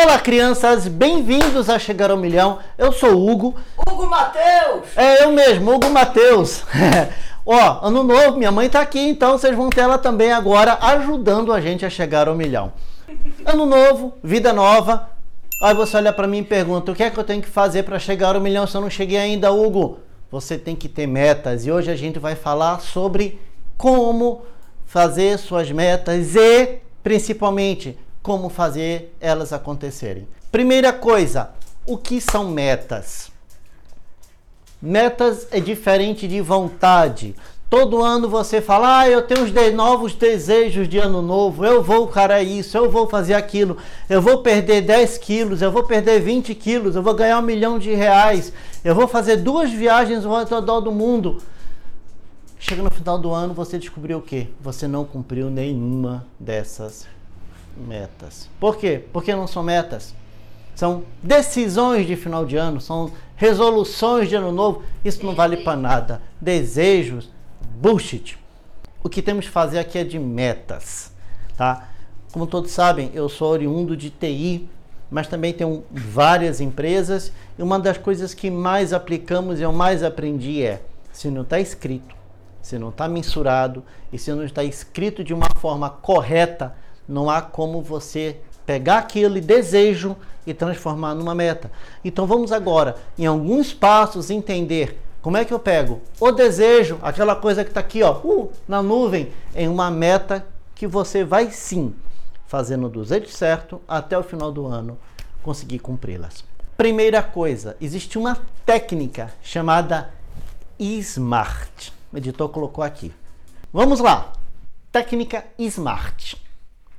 Olá, crianças, bem-vindos a Chegar ao Milhão. Eu sou o Hugo. Hugo Mateus! É eu mesmo, Hugo Mateus. Ó, ano novo, minha mãe tá aqui, então vocês vão ter ela também agora ajudando a gente a chegar ao milhão. Ano novo, vida nova. Aí você olha para mim e pergunta: o que é que eu tenho que fazer para chegar ao milhão se eu não cheguei ainda, Hugo? Você tem que ter metas e hoje a gente vai falar sobre como fazer suas metas e, principalmente, como fazer elas acontecerem. Primeira coisa, o que são metas? Metas é diferente de vontade. Todo ano você fala, ah, eu tenho os de novos desejos de ano novo, eu vou, cara, isso, eu vou fazer aquilo, eu vou perder 10 quilos, eu vou perder 20 quilos, eu vou ganhar um milhão de reais, eu vou fazer duas viagens ao redor do mundo. Chega no final do ano, você descobriu o quê? Você não cumpriu nenhuma dessas metas. Por quê? Porque não são metas. São decisões de final de ano, são resoluções de ano novo. Isso não vale para nada. Desejos, bullshit. O que temos que fazer aqui é de metas, tá? Como todos sabem, eu sou oriundo de TI, mas também tenho várias empresas e uma das coisas que mais aplicamos e eu mais aprendi é: se não está escrito, se não está mensurado e se não está escrito de uma forma correta, não há como você pegar aquele desejo e transformar numa meta. Então vamos agora, em alguns passos, entender como é que eu pego o desejo, aquela coisa que está aqui ó, uh, na nuvem, em uma meta que você vai sim fazendo do jeito certo até o final do ano conseguir cumpri-las. Primeira coisa, existe uma técnica chamada SMART. O editor colocou aqui. Vamos lá. Técnica SMART.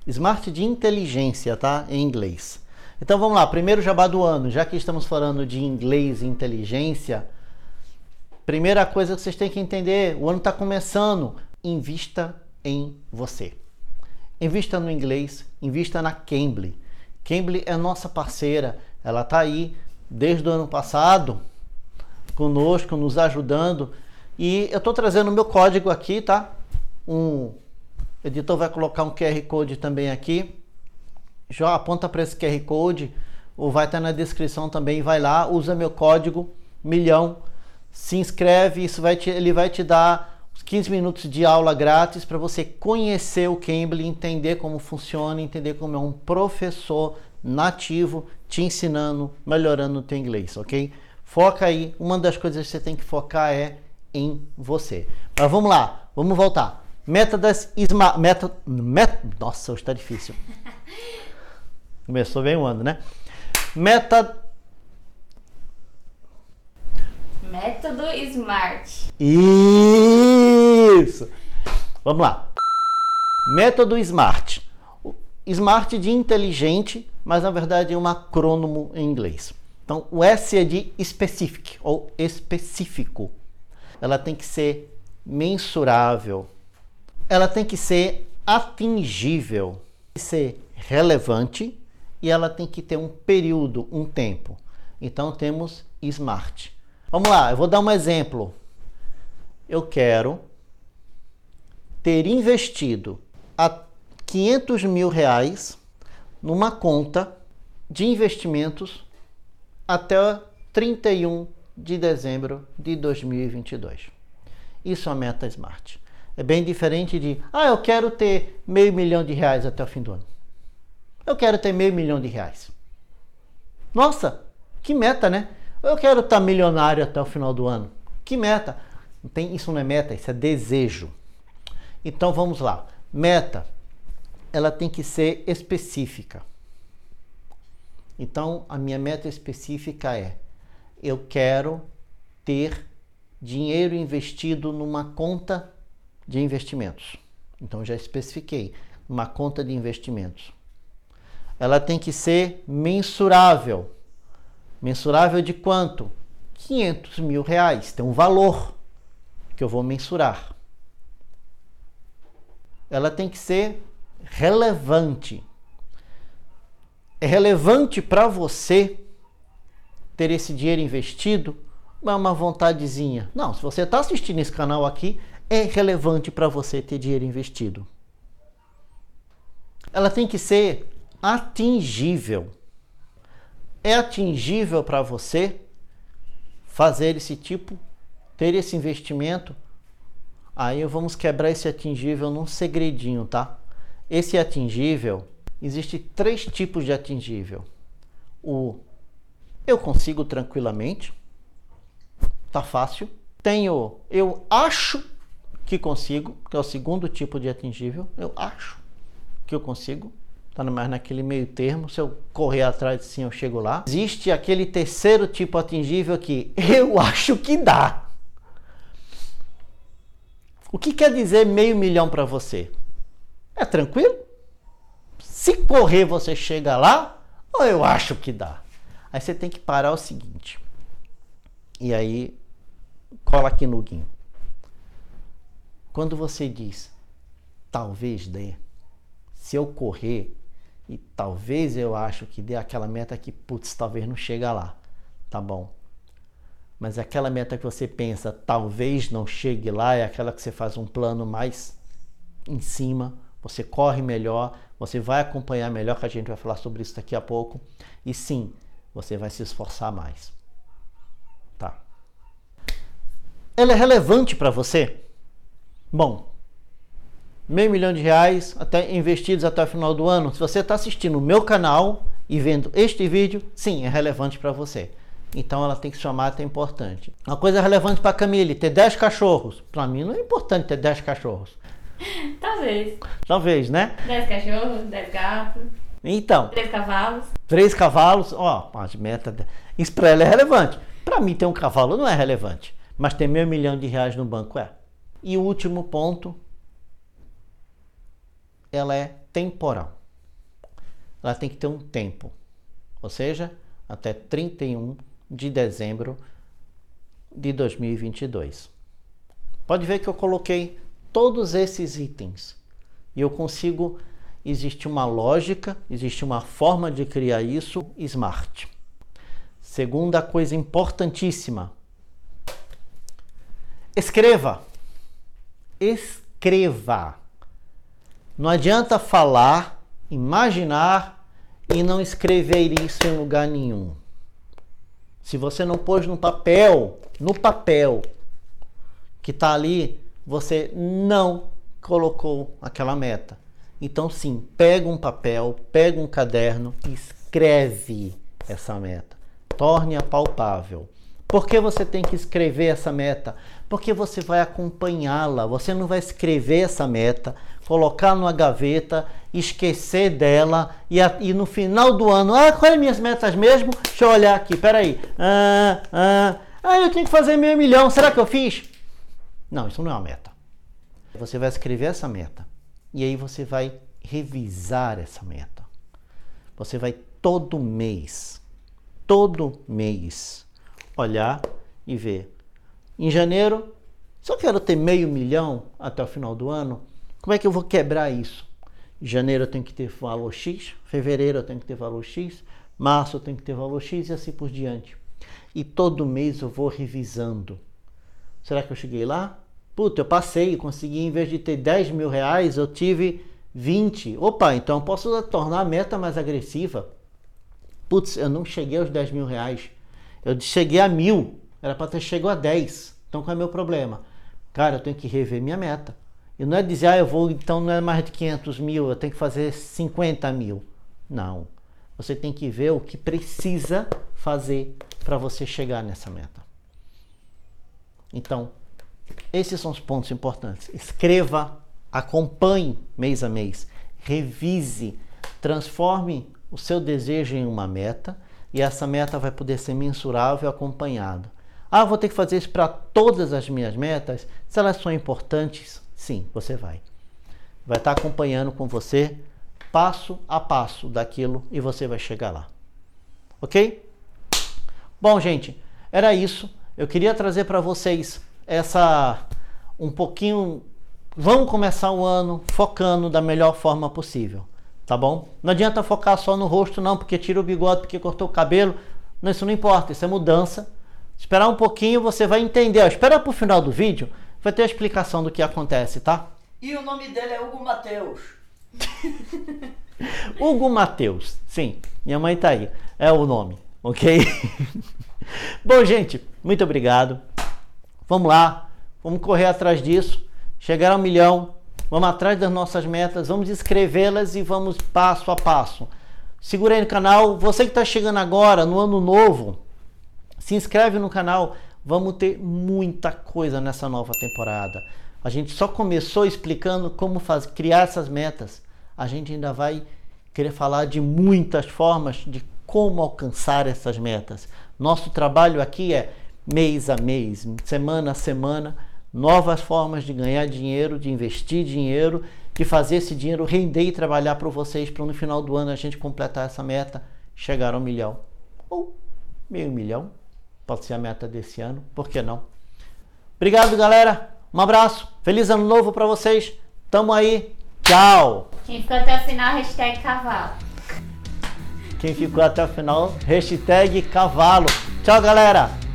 Smart de inteligência, tá? Em inglês. Então vamos lá, primeiro jabá do ano, já que estamos falando de inglês e inteligência, primeira coisa que vocês têm que entender, o ano está começando, invista em você. Invista no inglês, invista na Cambly. Cambly é nossa parceira, ela está aí desde o ano passado conosco, nos ajudando. E eu estou trazendo o meu código aqui, tá? Um o editor vai colocar um QR Code também aqui. Já aponta para esse QR Code, ou vai estar na descrição também. Vai lá, usa meu código milhão, se inscreve. Isso vai te, ele vai te dar 15 minutos de aula grátis para você conhecer o Cambly, entender como funciona, entender como é um professor nativo te ensinando, melhorando o teu inglês, ok? Foca aí. Uma das coisas que você tem que focar é em você. Mas vamos lá, vamos voltar. Métodas Isma... Método... Met... Nossa, hoje está difícil. Começou bem o ano, né? Método... Método SMART. Isso! Vamos lá. Método SMART. SMART de inteligente, mas na verdade é um acrônimo em inglês. Então, o S é de specific ou específico. Ela tem que ser mensurável, ela tem que ser atingível, ser relevante e ela tem que ter um período, um tempo. Então temos SMART. Vamos lá, eu vou dar um exemplo. Eu quero ter investido a 500 mil reais numa conta de investimentos até 31 de dezembro de 2022. Isso é a meta SMART. É bem diferente de, ah, eu quero ter meio milhão de reais até o fim do ano. Eu quero ter meio milhão de reais. Nossa, que meta, né? Eu quero estar milionário até o final do ano. Que meta? Não tem, isso não é meta, isso é desejo. Então vamos lá. Meta, ela tem que ser específica. Então a minha meta específica é: eu quero ter dinheiro investido numa conta de investimentos. Então já especifiquei uma conta de investimentos. Ela tem que ser mensurável. Mensurável de quanto? 500 mil reais. Tem um valor que eu vou mensurar. Ela tem que ser relevante. É relevante para você ter esse dinheiro investido? Não é uma vontadezinha. Não, se você está assistindo esse canal aqui, é relevante para você ter dinheiro investido. Ela tem que ser atingível. é atingível para você fazer esse tipo, ter esse investimento? Aí vamos quebrar esse atingível num segredinho, tá? Esse atingível, existe três tipos de atingível. O eu consigo tranquilamente, tá fácil. Tenho eu acho que consigo, que é o segundo tipo de atingível. Eu acho que eu consigo. Tá mais naquele meio termo. Se eu correr atrás sim, eu chego lá. Existe aquele terceiro tipo atingível que eu acho que dá. O que quer dizer meio milhão para você? É tranquilo? Se correr você chega lá, ou eu acho que dá? Aí você tem que parar o seguinte. E aí cola aqui no guinho. Quando você diz talvez dê, se eu correr e talvez eu acho que dê aquela meta que putz, talvez não chega lá, tá bom? Mas aquela meta que você pensa talvez não chegue lá é aquela que você faz um plano mais em cima, você corre melhor, você vai acompanhar melhor, que a gente vai falar sobre isso daqui a pouco. E sim, você vai se esforçar mais. Tá? Ela é relevante para você? Bom, meio milhão de reais até investidos até o final do ano. Se você está assistindo o meu canal e vendo este vídeo, sim, é relevante para você. Então ela tem que chamar até importante. Uma coisa relevante para Camille, ter 10 cachorros. Para mim não é importante ter 10 cachorros. Talvez. Talvez, né? 10 cachorros, 10 gatos. Então. Três cavalos. Três cavalos, ó, a meta. Isso para ela é relevante. Para mim ter um cavalo não é relevante. Mas ter meio milhão de reais no banco é. E o último ponto, ela é temporal. Ela tem que ter um tempo. Ou seja, até 31 de dezembro de 2022. Pode ver que eu coloquei todos esses itens e eu consigo. Existe uma lógica, existe uma forma de criar isso smart. Segunda coisa importantíssima: escreva. Escreva. Não adianta falar, imaginar e não escrever isso em lugar nenhum. Se você não pôs no papel, no papel que está ali, você não colocou aquela meta. Então sim, pega um papel, pega um caderno e escreve essa meta. Torne-a palpável. Por que você tem que escrever essa meta? Porque você vai acompanhá-la. Você não vai escrever essa meta, colocar numa gaveta, esquecer dela e, a, e no final do ano, ah, quais as minhas metas mesmo? Deixa eu olhar aqui, peraí. Ah, ah, ah, eu tenho que fazer meio milhão, será que eu fiz? Não, isso não é uma meta. Você vai escrever essa meta e aí você vai revisar essa meta. Você vai todo mês, todo mês, olhar e ver. Em janeiro, se eu quero ter meio milhão até o final do ano, como é que eu vou quebrar isso? Em janeiro eu tenho que ter valor X, fevereiro eu tenho que ter valor X, março eu tenho que ter valor X e assim por diante. E todo mês eu vou revisando. Será que eu cheguei lá? Puta, eu passei, consegui, em vez de ter 10 mil reais, eu tive 20. Opa, então eu posso tornar a meta mais agressiva. Putz, eu não cheguei aos 10 mil reais. Eu cheguei a mil, era para ter chegado a 10. Então qual é o meu problema? Cara, eu tenho que rever minha meta. E não é dizer, ah, eu vou, então não é mais de 500 mil, eu tenho que fazer 50 mil. Não. Você tem que ver o que precisa fazer para você chegar nessa meta. Então, esses são os pontos importantes. Escreva, acompanhe mês a mês, revise, transforme o seu desejo em uma meta e essa meta vai poder ser mensurável e acompanhada. Ah, vou ter que fazer isso para todas as minhas metas? Se elas são importantes, sim, você vai. Vai estar acompanhando com você passo a passo daquilo e você vai chegar lá. Ok? Bom, gente, era isso. Eu queria trazer para vocês essa um pouquinho. Vamos começar o ano focando da melhor forma possível tá bom? Não adianta focar só no rosto não, porque tira o bigode, porque cortou o cabelo. Não, isso não importa, isso é mudança. Esperar um pouquinho, você vai entender. Espera pro final do vídeo, vai ter a explicação do que acontece, tá? E o nome dele é Hugo Mateus. Hugo Mateus, sim. Minha mãe tá aí. É o nome. ok? Bom, gente, muito obrigado. Vamos lá, vamos correr atrás disso, chegar a um milhão, vamos atrás das nossas metas, vamos escrevê-las e vamos passo a passo. Segura aí no canal, você que está chegando agora no ano novo, se inscreve no canal, vamos ter muita coisa nessa nova temporada. A gente só começou explicando como faz, criar essas metas. A gente ainda vai querer falar de muitas formas de como alcançar essas metas. Nosso trabalho aqui é mês a mês, semana a semana, novas formas de ganhar dinheiro, de investir dinheiro, de fazer esse dinheiro render e trabalhar para vocês para no final do ano a gente completar essa meta, chegar ao milhão ou meio milhão. Pode ser a meta desse ano, por que não? Obrigado, galera. Um abraço. Feliz ano novo para vocês. Tamo aí. Tchau. Quem ficou até o final, hashtag cavalo. Quem ficou até o final, hashtag cavalo. Tchau, galera.